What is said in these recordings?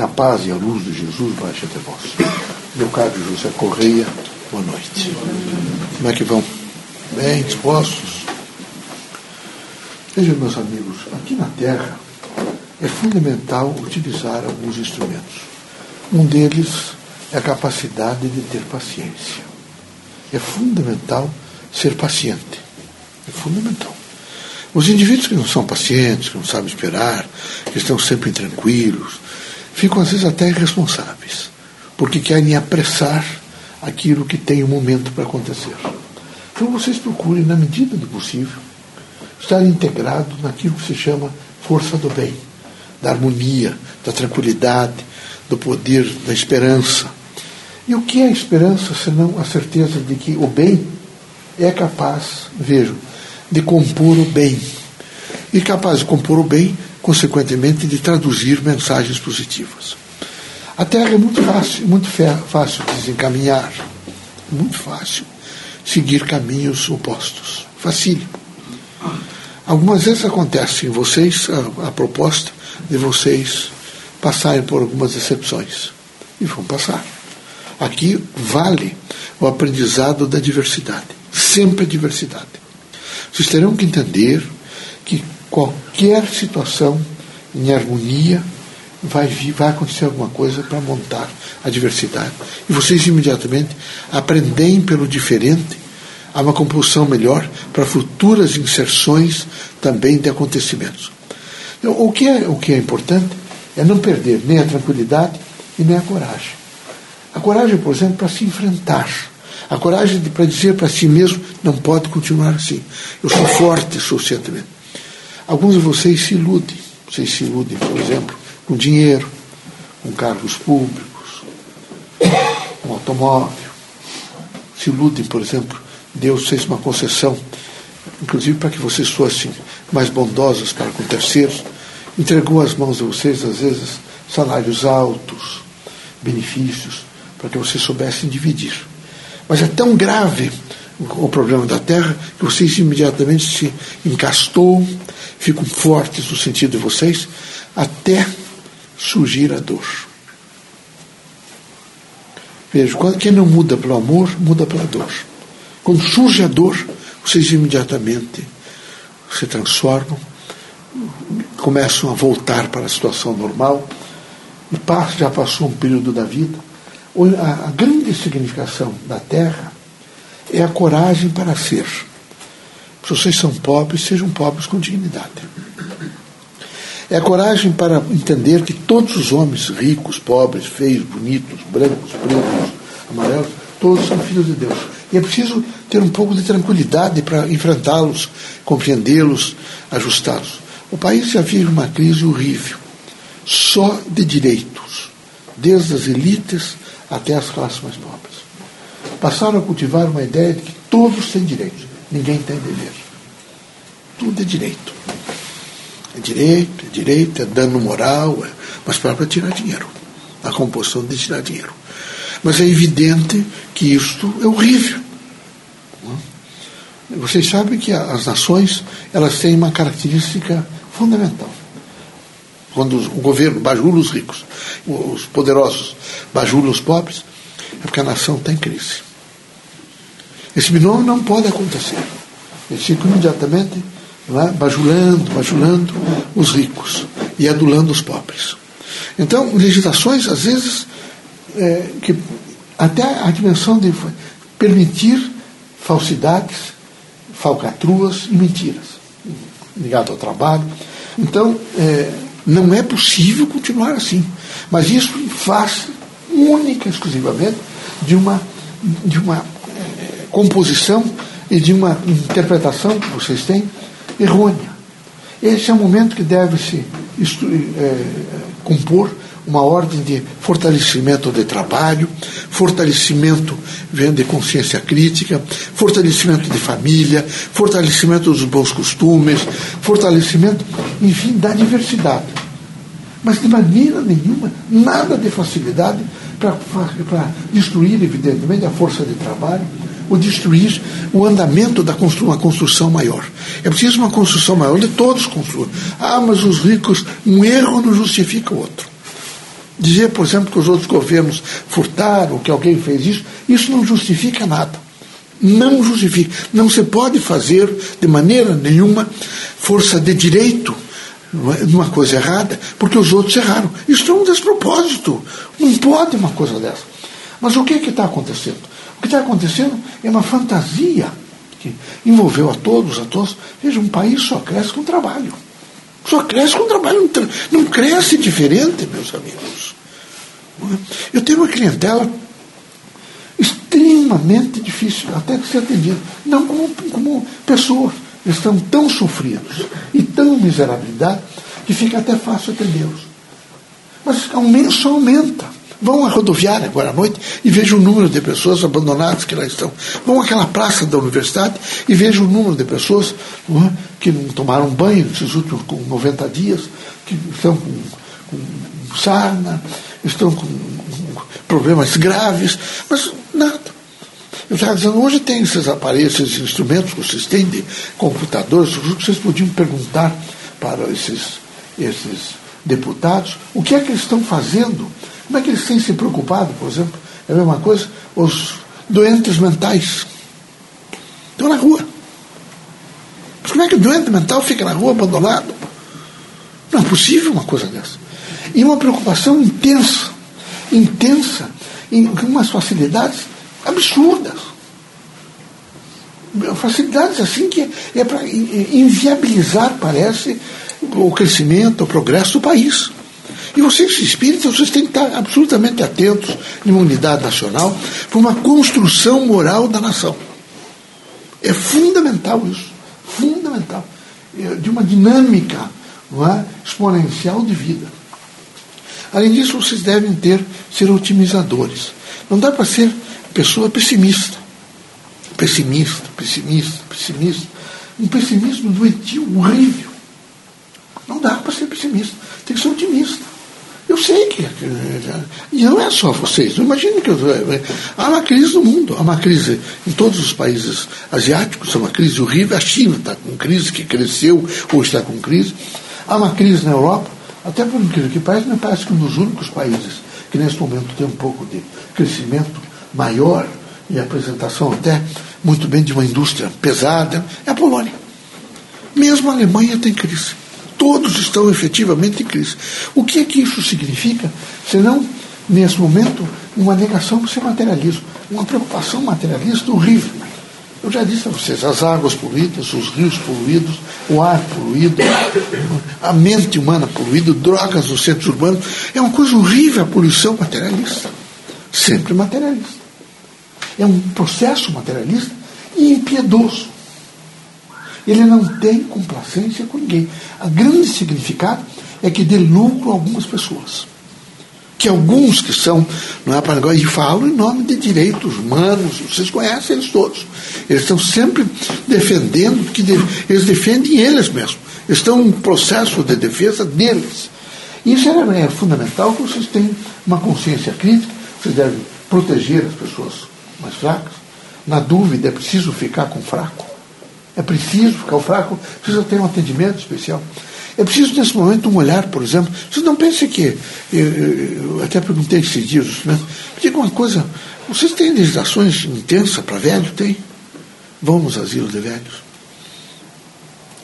Que a paz e a luz de Jesus baixe até vós. Meu caro José Correia, boa noite. Como é que vão? Bem dispostos? Vejam, meus amigos, aqui na Terra é fundamental utilizar alguns instrumentos. Um deles é a capacidade de ter paciência. É fundamental ser paciente. É fundamental. Os indivíduos que não são pacientes, que não sabem esperar, que estão sempre intranquilos, ficam às vezes até irresponsáveis, porque querem apressar aquilo que tem um momento para acontecer. Então vocês procurem, na medida do possível, estar integrados naquilo que se chama força do bem, da harmonia, da tranquilidade, do poder, da esperança. E o que é a esperança senão a certeza de que o bem é capaz, vejam, de compor o bem. E capaz de compor o bem, consequentemente, de traduzir mensagens positivas. A Terra é muito fácil, muito fácil de desencaminhar, muito fácil seguir caminhos opostos. Facílimo. Algumas vezes acontece em vocês a, a proposta de vocês passarem por algumas decepções. E vão passar. Aqui vale o aprendizado da diversidade. Sempre a diversidade. Vocês terão que entender que qualquer situação em harmonia vai, vir, vai acontecer alguma coisa para montar a diversidade. E vocês imediatamente aprendem pelo diferente a uma composição melhor para futuras inserções também de acontecimentos. Então, o, que é, o que é importante é não perder nem a tranquilidade e nem a coragem. A coragem, por exemplo, para se enfrentar a coragem para dizer para si mesmo: não pode continuar assim. Eu sou forte suficientemente. Alguns de vocês se iludem. Vocês se iludem, por exemplo, com dinheiro, com cargos públicos, com automóvel. Se iludem, por exemplo, Deus fez uma concessão, inclusive para que vocês fossem mais bondosos para com terceiros. Entregou às mãos de vocês, às vezes, salários altos, benefícios, para que vocês soubessem dividir. Mas é tão grave o problema da terra que vocês imediatamente se encastou, ficam fortes no sentido de vocês, até surgir a dor. Veja, quem não muda pelo amor, muda pela dor. Quando surge a dor, vocês imediatamente se transformam, começam a voltar para a situação normal, e já passou um período da vida a grande significação da terra é a coragem para ser. Se vocês são pobres, sejam pobres com dignidade. É a coragem para entender que todos os homens, ricos, pobres, feios, bonitos, brancos, pretos, amarelos, todos são filhos de Deus. E é preciso ter um pouco de tranquilidade para enfrentá-los, compreendê-los, ajustá-los. O país já vive uma crise horrível, só de direitos, desde as elites até as classes mais pobres. Passaram a cultivar uma ideia de que todos têm direitos, ninguém tem dever. Tudo é direito. É direito, é direito, é dano moral, é, mas para tirar dinheiro. A composição de tirar dinheiro. Mas é evidente que isto é horrível. Vocês sabem que as nações elas têm uma característica fundamental. Quando o governo bajula os ricos, os poderosos bajulam os pobres, é porque a nação está em crise. Esse binômio não pode acontecer. Eles ficam imediatamente é, bajulando, bajulando os ricos e adulando os pobres. Então, legislações, às vezes, é, que até a dimensão de permitir falsidades, falcatruas e mentiras ligado ao trabalho. Então, é, não é possível continuar assim. Mas isso faz única e exclusivamente de uma, de uma é, composição e de uma interpretação que vocês têm errônea. Esse é o momento que deve-se é, compor uma ordem de fortalecimento de trabalho, fortalecimento de consciência crítica, fortalecimento de família, fortalecimento dos bons costumes, fortalecimento, enfim, da diversidade. Mas de maneira nenhuma, nada de facilidade para destruir, evidentemente, a força de trabalho, ou destruir o andamento da constru uma construção maior. É preciso uma construção maior, onde todos construam. Ah, mas os ricos, um erro não justifica o outro. Dizer, por exemplo, que os outros governos furtaram, que alguém fez isso, isso não justifica nada. Não justifica. Não se pode fazer de maneira nenhuma força de direito numa coisa errada, porque os outros erraram. Isso é um despropósito. Não pode uma coisa dessa. Mas o que é está acontecendo? O que está acontecendo é uma fantasia que envolveu a todos, a todos. Veja, um país só cresce com trabalho. Só cresce com trabalho, não cresce diferente, meus amigos. Eu tenho uma clientela extremamente difícil até de ser atendida. Não como, como pessoas. Eles estão tão sofridos e tão miserabilidade que fica até fácil atendê-los. Mas só aumenta. Vão à rodoviária agora à noite e vejam o número de pessoas abandonadas que lá estão. Vão àquela praça da universidade e vejam o número de pessoas é, que não tomaram banho nesses últimos com 90 dias, que estão com, com sarna, estão com problemas graves, mas nada. Eu estava dizendo, hoje tem esses aparelhos, esses instrumentos que vocês têm de computadores, vocês podiam perguntar para esses, esses deputados o que é que eles estão fazendo como é que eles têm se preocupado, por exemplo? É a mesma coisa, os doentes mentais estão na rua. Mas como é que o doente mental fica na rua abandonado? Não é possível uma coisa dessa. E uma preocupação intensa, intensa, em umas facilidades absurdas. Facilidades assim que é para inviabilizar, parece, o crescimento, o progresso do país. E vocês espíritas, vocês têm que estar absolutamente atentos, numa unidade nacional, para uma construção moral da nação. É fundamental isso. Fundamental. É de uma dinâmica é, exponencial de vida. Além disso, vocês devem ter, ser otimizadores. Não dá para ser pessoa pessimista. Pessimista, pessimista, pessimista. Um pessimismo doentio, horrível. Não dá para ser pessimista. Tem que ser otimista. Eu sei que. E não é só vocês. Eu imagino que. Há uma crise no mundo, há uma crise em todos os países asiáticos, há uma crise horrível. A China está com crise, que cresceu ou está com crise. Há uma crise na Europa, até por incrível que parece, me parece que um dos únicos países que nesse momento tem um pouco de crescimento maior e apresentação até muito bem de uma indústria pesada é a Polônia. Mesmo a Alemanha tem crise todos estão efetivamente em crise. O que é que isso significa, senão, nesse momento, uma negação para ser materialismo, uma preocupação materialista horrível. Eu já disse a vocês, as águas poluídas, os rios poluídos, o ar poluído, a mente humana poluída, drogas nos centros urbanos, é uma coisa horrível a poluição materialista. Sempre materialista. É um processo materialista e impiedoso. Ele não tem complacência com ninguém. A grande significado é que dê lucro a algumas pessoas. Que alguns que são, não é para agora, e falam em nome de direitos humanos, vocês conhecem eles todos. Eles estão sempre defendendo, que eles defendem eles mesmos. Estão em processo de defesa deles. Isso é, é fundamental que vocês tenham uma consciência crítica, vocês devem proteger as pessoas mais fracas. Na dúvida, é preciso ficar com fraco. É preciso, ficar o fraco precisa ter um atendimento especial. É preciso, nesse momento, um olhar, por exemplo. Vocês não pensem que. Eu, eu até perguntei esses dias, né? diga uma coisa: vocês têm legislações intensas para velho? Tem. Vão nos asilos de velhos.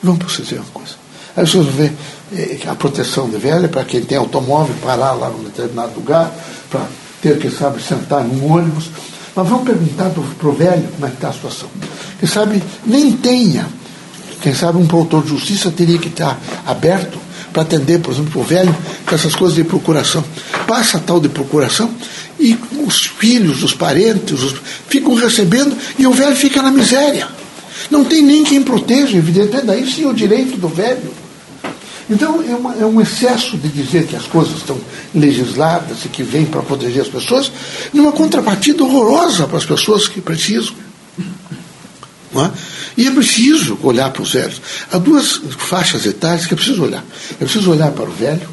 Vamos para vocês verem uma coisa. Aí vocês vão ver é, a proteção de velho, para quem tem automóvel, parar lá num determinado lugar, para ter, quem sabe, sentar num ônibus. Mas vamos perguntar para o velho como é que está a situação. Quem sabe nem tenha. Quem sabe um promotor de justiça teria que estar aberto para atender, por exemplo, o velho com essas coisas de procuração. Passa tal de procuração e os filhos, os parentes, os, ficam recebendo e o velho fica na miséria. Não tem nem quem proteja, evidentemente, daí sim o direito do velho. Então é, uma, é, um excesso de dizer que as coisas estão legisladas e que vêm para proteger as pessoas, numa contrapartida horrorosa para as pessoas que precisam. É? E é preciso olhar para os velhos. Há duas faixas etárias que é preciso olhar. É preciso olhar para o velho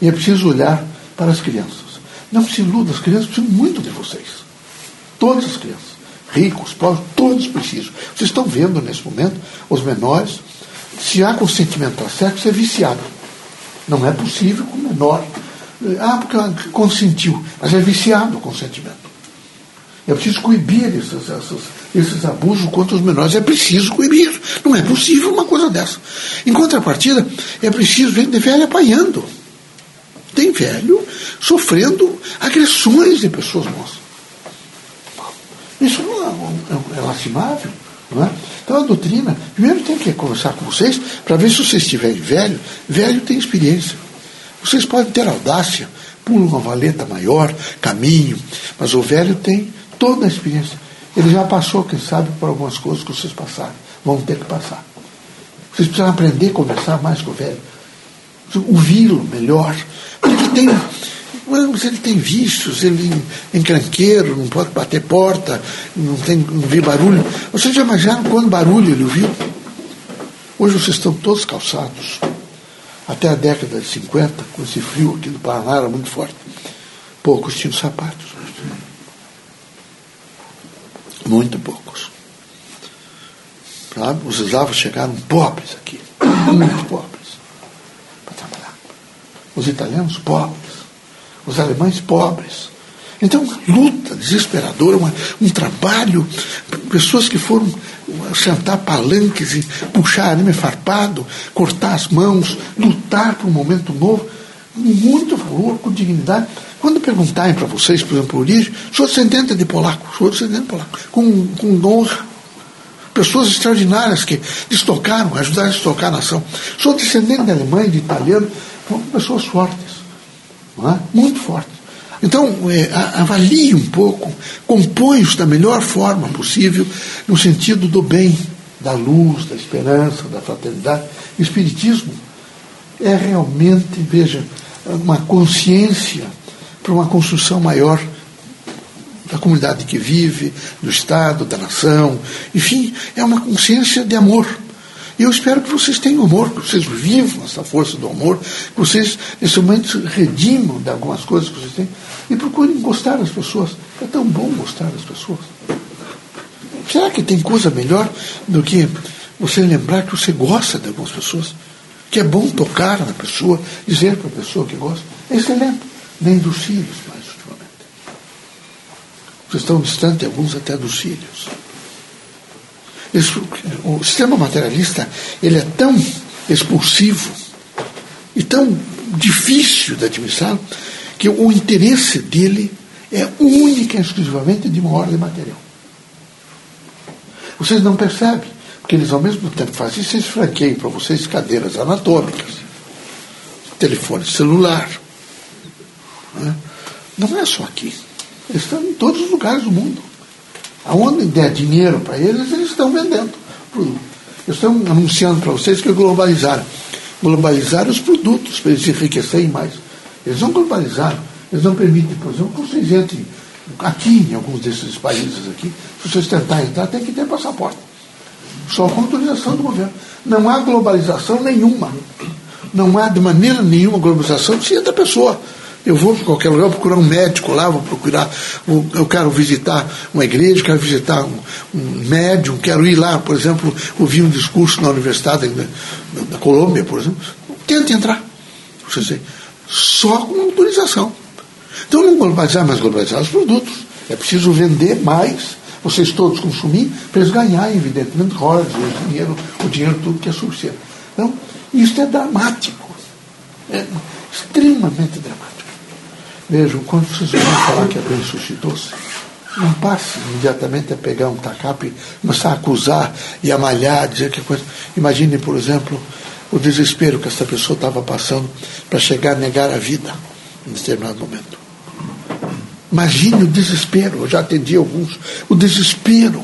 e é preciso olhar para as crianças. Não se iluda, as crianças precisam muito de vocês. Todas as crianças. Ricos, pobres, todos precisam. Vocês estão vendo nesse momento os menores. Se há consentimento para sexo, é viciado. Não é possível que o menor Ah, porque consentiu. Mas é viciado o consentimento. É preciso coibir esses, esses, esses abusos contra os menores. É preciso coibir. Não é possível uma coisa dessa. Em contrapartida, é preciso ver de velho apanhando. Tem velho sofrendo agressões de pessoas moças. Isso não é, é, é lastimável. É? Então a doutrina, primeiro tem que conversar com vocês para ver se vocês estiverem velho, velho tem experiência. Vocês podem ter audácia, pula uma valeta maior, caminho, mas o velho tem toda a experiência. Ele já passou, quem sabe, por algumas coisas que vocês passaram. Vão ter que passar. Vocês precisam aprender a conversar mais com o velho. Ouvi-lo melhor. Porque tem, mas ele tem vícios, ele encranqueiro, não pode bater porta, não, tem, não vê barulho. Vocês já imaginaram quando barulho ele ouviu? Hoje vocês estão todos calçados. Até a década de 50, com esse frio aqui do Paraná era muito forte. Poucos tinham sapatos. Muito poucos. Os eslavos chegaram pobres aqui, muito pobres, para trabalhar. Os italianos pobres, os alemães pobres. Então, luta desesperadora, uma, um trabalho, pessoas que foram sentar palanques e puxar anime farpado, cortar as mãos, lutar por um momento novo, com muito valor, com dignidade. Quando perguntarem para vocês, por exemplo, origem, sou descendente de polaco, sou descendente de polaco, com, com honra. Pessoas extraordinárias que destocaram, ajudaram a destocar a nação. Sou descendente de alemão, de italiano, pessoas fortes, é? muito fortes. Então, é, avalie um pouco, compõe-os da melhor forma possível, no sentido do bem, da luz, da esperança, da fraternidade. O Espiritismo é realmente, veja, uma consciência para uma construção maior da comunidade que vive, do Estado, da nação. Enfim, é uma consciência de amor. E eu espero que vocês tenham amor, que vocês vivam essa força do amor, que vocês, nesse momento, redimam de algumas coisas que vocês têm e procurem gostar das pessoas. É tão bom gostar das pessoas. Será que tem coisa melhor do que você lembrar que você gosta de algumas pessoas? Que é bom tocar na pessoa, dizer para a pessoa que gosta. É excelente nem dos filhos mais ultimamente. Vocês estão distantes, alguns até dos filhos. O sistema materialista ele é tão expulsivo e tão difícil de administrar que o interesse dele é única e exclusivamente de uma ordem material. Vocês não percebem, porque eles ao mesmo tempo fazem isso, eles franqueiam para vocês cadeiras anatômicas, telefone celular, né? Não é só aqui. Eles estão em todos os lugares do mundo. Aonde der dinheiro para eles, eles estão vendendo produto. Eles estão anunciando para vocês que globalizaram. Globalizaram os produtos para eles se enriquecerem mais. Eles não globalizaram. Eles não permitem, por exemplo, que vocês entrem aqui, em alguns desses países aqui. Se vocês tentarem entrar, tem que ter passaporte. Só com autorização do governo. Não há globalização nenhuma. Não há de maneira nenhuma globalização se entra a pessoa. Eu vou para qualquer lugar procurar um médico lá, vou procurar, vou, eu quero visitar uma igreja, quero visitar um, um, médium, quero ir lá, por exemplo, ouvir um discurso na Universidade da, da Colômbia, por exemplo. Tente entrar. Você só com autorização. Então não globalizar, mas globalizar os produtos. É preciso vender mais, vocês todos consumir, para eles ganharem, evidentemente, royalties, o dinheiro, o dinheiro tudo que é suficiente. Então, isso é dramático. É extremamente dramático. Vejam, quando vocês vão falar que a bem suscitou-se, não passe imediatamente a pegar um tacape começar a acusar e a malhar, dizer que coisa. Imagine, por exemplo, o desespero que essa pessoa estava passando para chegar a negar a vida em determinado momento. Imagine o desespero, eu já atendi alguns, o desespero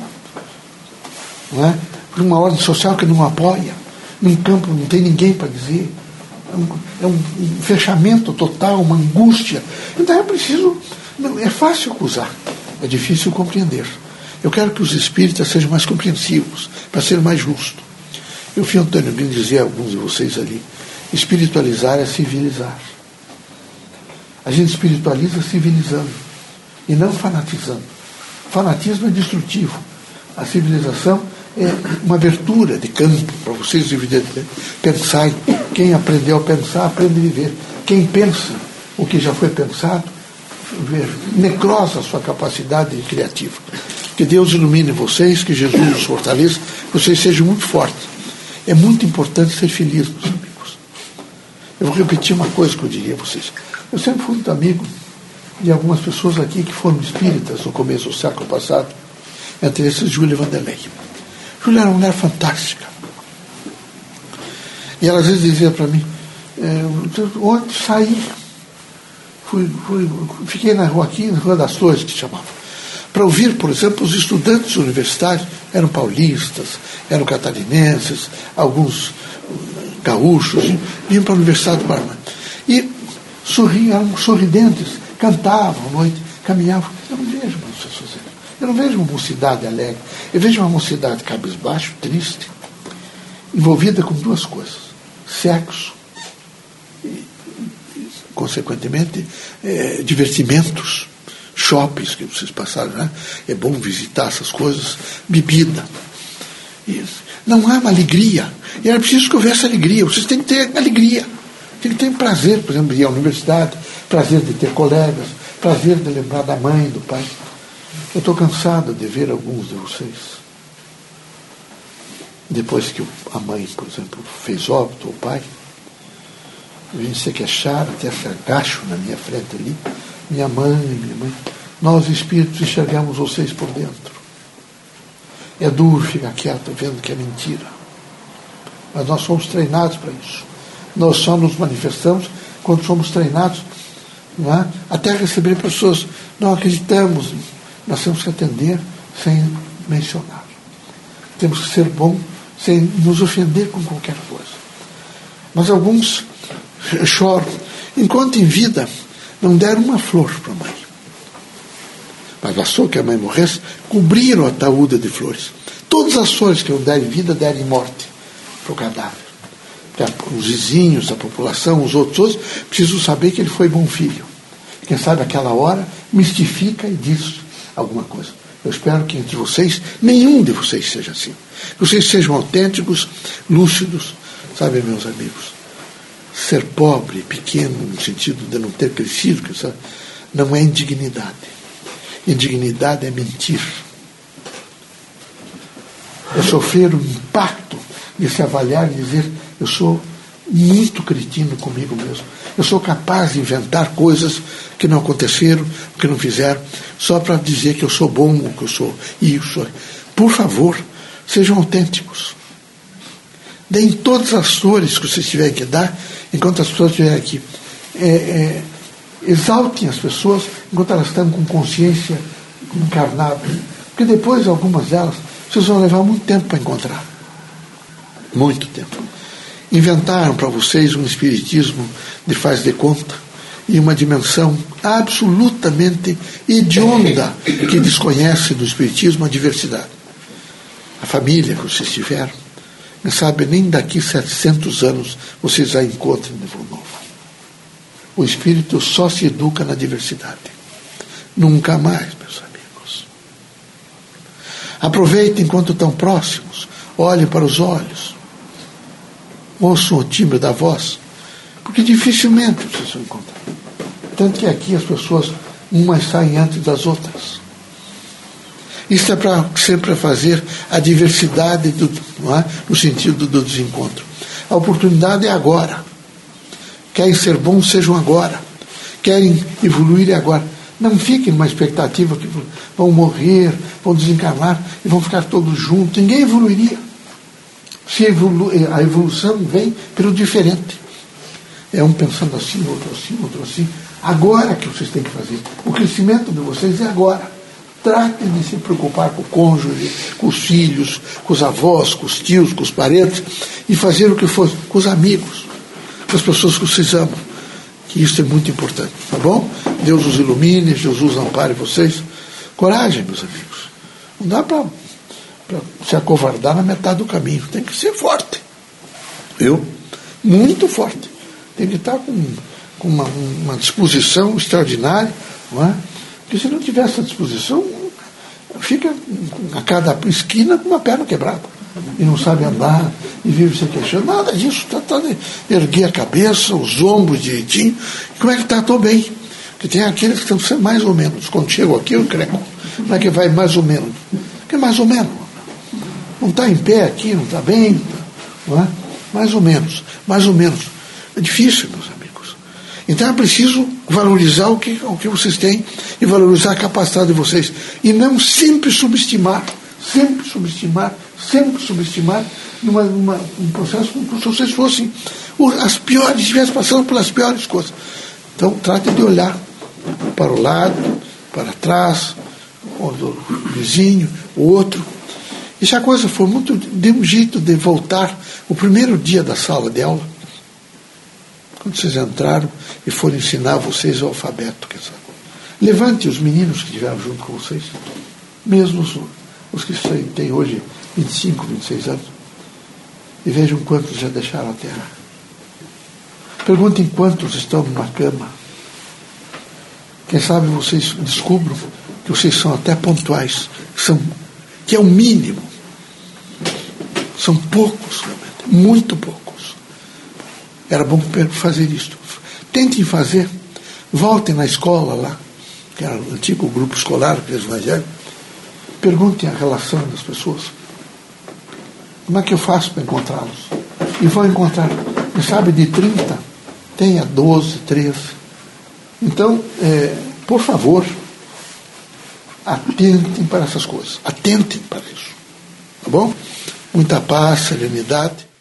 não é? de uma ordem social que não apoia, num campo não tem ninguém para dizer é um, é um fechamento total, uma angústia. Então é preciso. É fácil acusar, é difícil compreender. Eu quero que os espíritas sejam mais compreensivos, para ser mais justo. Eu fui Antônio Brino dizer a alguns de vocês ali: espiritualizar é civilizar. A gente espiritualiza civilizando e não fanatizando. Fanatismo é destrutivo. A civilização uma abertura de campo para vocês, evidentemente, pensarem. Quem aprendeu a pensar, aprende a viver. Quem pensa, o que já foi pensado, necrosa a sua capacidade criativa. Que Deus ilumine vocês, que Jesus os fortaleça, que vocês sejam muito fortes. É muito importante ser feliz, meus amigos. Eu vou repetir uma coisa que eu diria a vocês. Eu sempre fui muito amigo de algumas pessoas aqui que foram espíritas no começo do século passado, entre esses Júlia Vanderlei. Júlia era uma mulher fantástica. E ela às vezes dizia para mim, é, ontem saí, fui, fui, fiquei na rua aqui, na Rua das Flores, que chamava, para ouvir, por exemplo, os estudantes universitários, eram paulistas, eram catarinenses, alguns gaúchos, vinham para a Universidade do Paraná. E sorriam, eram sorridentes, cantavam à noite, caminhavam. Eu não vejo uma mocidade alegre. Eu vejo uma mocidade cabisbaixo, triste, envolvida com duas coisas: sexo e, consequentemente, é, divertimentos, shoppings que vocês passaram, né? É bom visitar essas coisas, bebida. Isso. Não há uma alegria. E era preciso que houvesse alegria. Vocês têm que ter alegria. Tem que ter prazer, por exemplo, de ir à universidade, prazer de ter colegas, prazer de lembrar da mãe, do pai. Eu estou cansado de ver alguns de vocês. Depois que a mãe, por exemplo, fez óbito, o pai, vem se queixar, até se agacho na minha frente ali. Minha mãe, minha mãe. Nós, espíritos, enxergamos vocês por dentro. É duro ficar quieto vendo que é mentira. Mas nós somos treinados para isso. Nós só nos manifestamos quando somos treinados é? até receber pessoas. Não acreditamos. Nós temos que atender sem mencionar. Temos que ser bom sem nos ofender com qualquer coisa. Mas alguns choram. Enquanto em vida, não deram uma flor para a mãe. Mas bastou que a mãe morresse, cobriram a taúda de flores. Todas as flores que eu der em vida, deram em morte para o cadáver. Os vizinhos, a população, os outros, precisam saber que ele foi bom filho. Quem sabe aquela hora mistifica e diz alguma coisa. Eu espero que entre vocês, nenhum de vocês seja assim. Que vocês sejam autênticos, lúcidos, sabe, meus amigos? Ser pobre, pequeno, no sentido de não ter crescido, não é indignidade. Indignidade é mentir. É sofrer o impacto de se avaliar e dizer: eu sou muito cretino comigo mesmo. Eu sou capaz de inventar coisas que não aconteceram, que não fizeram, só para dizer que eu sou bom, que eu sou isso. Por favor, sejam autênticos. Deem todas as flores que vocês tiverem que dar, enquanto as pessoas estiverem aqui. É, é, exaltem as pessoas enquanto elas estão com consciência encarnada. Porque depois, algumas delas, vocês vão levar muito tempo para encontrar. Muito tempo. Inventaram para vocês um espiritismo de faz de conta e uma dimensão absolutamente hedionda que desconhece do espiritismo a diversidade. A família que vocês tiveram, não sabe nem daqui 700 anos vocês já encontram nível novo. O espírito só se educa na diversidade. Nunca mais, meus amigos. Aproveitem enquanto estão próximos, olhem para os olhos, ouçam o timbre da voz, porque dificilmente vocês vão encontrar. Tanto que aqui as pessoas, umas saem antes das outras. Isso é para sempre fazer a diversidade do, é? no sentido do desencontro. A oportunidade é agora. Querem ser bons, sejam agora. Querem evoluir é agora. Não fiquem numa expectativa que vão morrer, vão desencarnar e vão ficar todos juntos. Ninguém evoluiria. Evolu a evolução vem pelo diferente. É um pensando assim, outro assim, outro assim. Agora que vocês têm que fazer. O crescimento de vocês é agora. Tratem de se preocupar com o cônjuge, com os filhos, com os avós, com os tios, com os parentes, e fazer o que for, com os amigos, com as pessoas que vocês amam. Que isso é muito importante, tá bom? Deus os ilumine, Jesus ampare vocês. Coragem, meus amigos. Não dá para se acovardar na metade do caminho. Tem que ser forte. Viu? Muito forte. Tem que estar com, com uma, uma disposição extraordinária, não é? Porque se não tiver essa disposição, fica a cada esquina com uma perna quebrada. E não sabe andar, e vive se queixando. Nada disso, está tá, erguer a cabeça, os ombros direitinho. Como é que está? Estou bem. Porque tem aqueles que estão mais ou menos. Quando chegam aqui, eu creio. Como é que vai mais ou menos? Que mais ou menos. Não está em pé aqui, não está bem. Não é? Mais ou menos. Mais ou menos. É difícil, meus amigos. Então é preciso valorizar o que, o que vocês têm e valorizar a capacidade de vocês. E não sempre subestimar. Sempre subestimar, sempre subestimar numa, numa, um processo como se vocês fossem as piores, estivessem passando pelas piores coisas. Então trate de olhar para o lado, para trás, o vizinho, o outro. E se a coisa for muito de um jeito de voltar, o primeiro dia da sala de aula, quando vocês entraram e foram ensinar vocês o alfabeto, quer dizer, levante os meninos que estiveram junto com vocês, mesmo os, os que têm hoje 25, 26 anos, e vejam quantos já deixaram a terra. Perguntem quantos estão numa cama. Quem sabe vocês descubram que vocês são até pontuais, que, são, que é o mínimo. São poucos, realmente, muito poucos. Era bom fazer isto. Tentem fazer, voltem na escola lá, que era o antigo grupo escolar, eles evangélicos, perguntem a relação das pessoas. Como é que eu faço para encontrá-los? E vão encontrar, quem sabe de 30, tenha 12, 13. Então, é, por favor, atentem para essas coisas. Atentem para isso. Tá bom? Muita paz, serenidade.